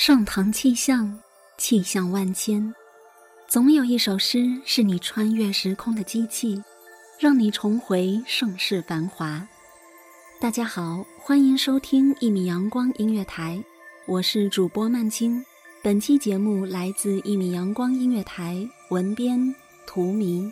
上堂气象，气象万千，总有一首诗是你穿越时空的机器，让你重回盛世繁华。大家好，欢迎收听一米阳光音乐台，我是主播曼青。本期节目来自一米阳光音乐台，文编图迷。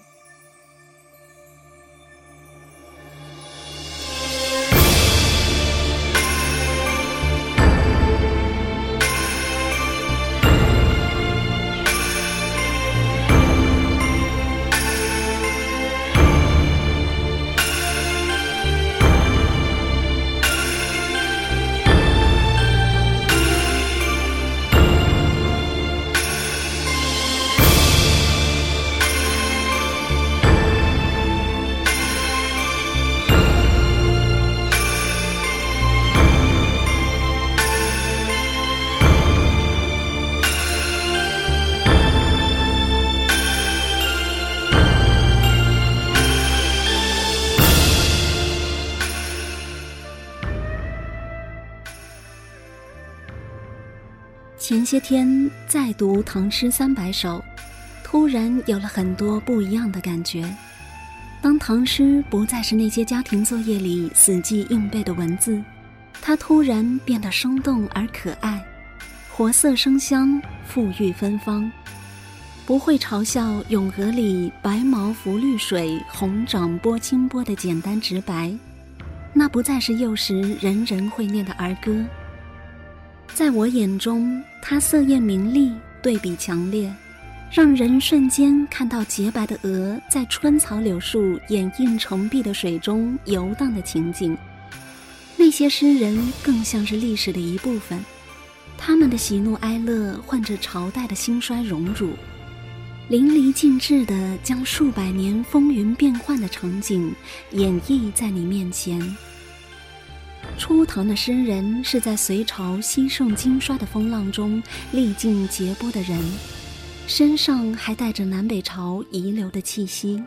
些天再读《唐诗三百首》，突然有了很多不一样的感觉。当唐诗不再是那些家庭作业里死记硬背的文字，它突然变得生动而可爱，活色生香，馥郁芬芳。不会嘲笑咏鹅里“白毛浮绿水，红掌拨清波”的简单直白，那不再是幼时人人会念的儿歌。在我眼中，它色艳明丽，对比强烈，让人瞬间看到洁白的鹅在春草柳树掩映澄碧的水中游荡的情景。那些诗人更像是历史的一部分，他们的喜怒哀乐换着朝代的兴衰荣辱，淋漓尽致地将数百年风云变幻的场景演绎在你面前。初唐的诗人是在隋朝西盛经衰的风浪中历尽劫波的人，身上还带着南北朝遗留的气息，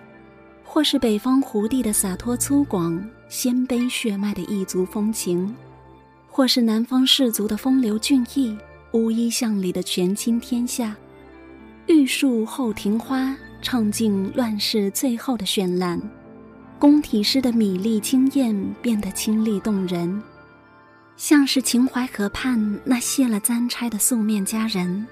或是北方胡地的洒脱粗犷、鲜卑血脉的异族风情，或是南方士族的风流俊逸、乌衣巷里的权倾天下。玉树后庭花，唱尽乱世最后的绚烂。宫体诗的米丽惊艳变得清丽动人，像是秦淮河畔那卸了簪钗的素面佳人；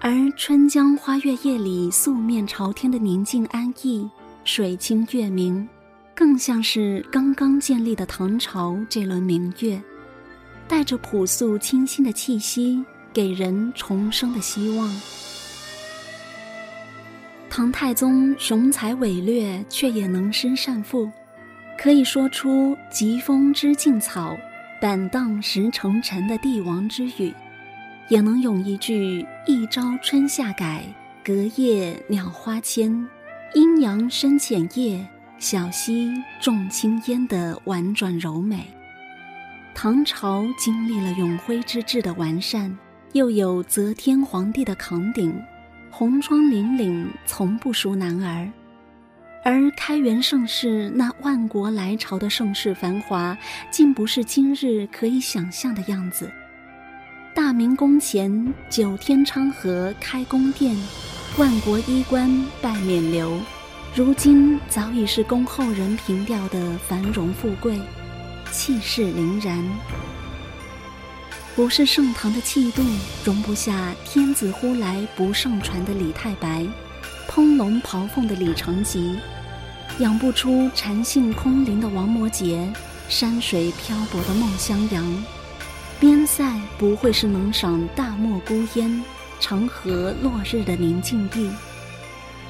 而《春江花月夜》里素面朝天的宁静安逸、水清月明，更像是刚刚建立的唐朝这轮明月，带着朴素清新的气息，给人重生的希望。唐太宗雄才伟略，却也能诗善赋，可以说出“疾风知劲草，板荡石成尘的帝王之语，也能用一句“一朝春夏改，隔夜鸟花迁，阴阳深浅夜，小溪重青烟”的婉转柔美。唐朝经历了永徽之治的完善，又有则天皇帝的扛鼎，红妆凛凛，从不输男儿。而开元盛世那万国来朝的盛世繁华，竟不是今日可以想象的样子。大明宫前九天昌河开宫殿，万国衣冠拜冕旒，如今早已是宫后人凭吊的繁荣富贵，气势凛然。不是盛唐的气度容不下“天子呼来不上船”的李太白。烹龙刨凤的李成吉，养不出禅性空灵的王摩诘，山水漂泊的孟襄阳，边塞不会是能赏大漠孤烟、长河落日的宁静地。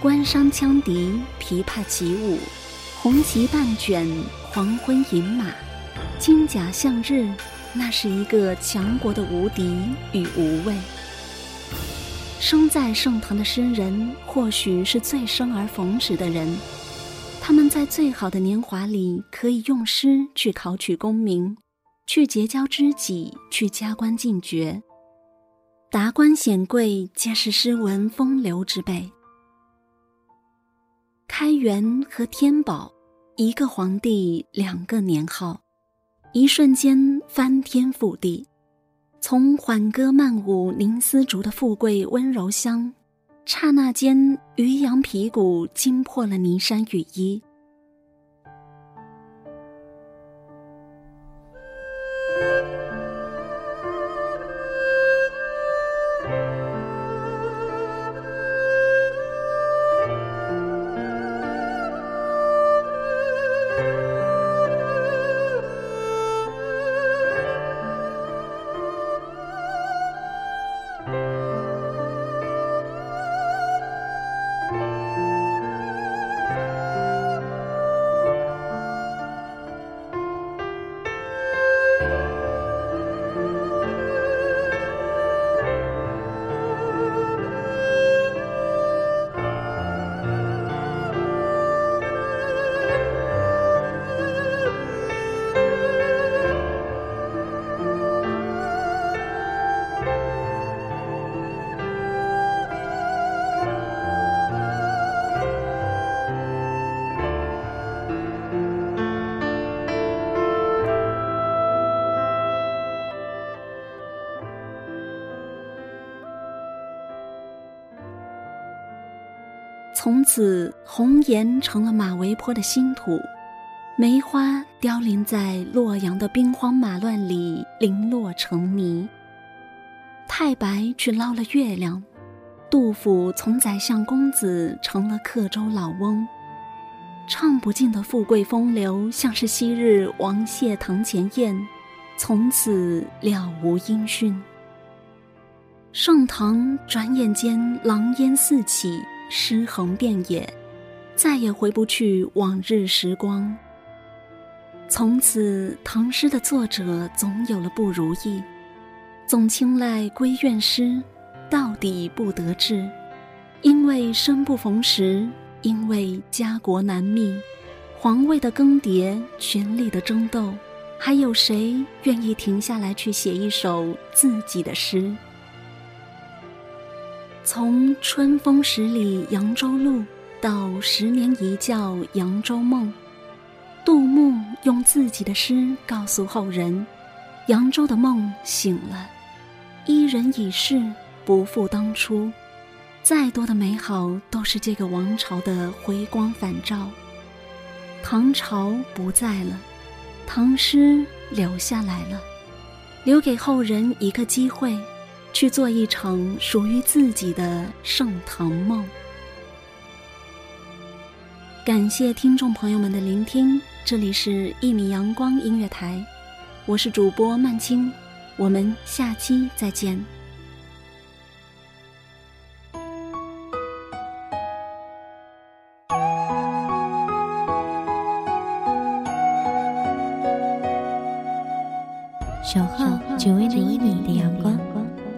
关山羌笛，琵琶起舞，红旗半卷，黄昏饮马，金甲向日，那是一个强国的无敌与无畏。生在盛唐的诗人，或许是最生而逢时的人。他们在最好的年华里，可以用诗去考取功名，去结交知己，去加官进爵。达官显贵皆是诗文风流之辈。开元和天宝，一个皇帝两个年号，一瞬间翻天覆地。从缓歌慢舞凝丝竹的富贵温柔乡，刹那间渔阳皮鼓惊破了霓裳羽衣。从此，红岩成了马嵬坡的新土，梅花凋零在洛阳的兵荒马乱里，零落成泥。太白去捞了月亮，杜甫从宰相公子成了客州老翁，唱不尽的富贵风流，像是昔日王谢堂前燕，从此了无音讯。盛唐转眼间狼烟四起。尸横遍野，再也回不去往日时光。从此，唐诗的作者总有了不如意，总青睐闺怨诗，到底不得志，因为生不逢时，因为家国难觅，皇位的更迭，权力的争斗，还有谁愿意停下来去写一首自己的诗？从春风十里扬州路到十年一觉扬州梦，杜牧用自己的诗告诉后人：扬州的梦醒了，伊人已逝，不复当初。再多的美好都是这个王朝的回光返照。唐朝不在了，唐诗留下来了，留给后人一个机会。去做一场属于自己的盛唐梦。感谢听众朋友们的聆听，这里是一米阳光音乐台，我是主播曼青，我们下期再见。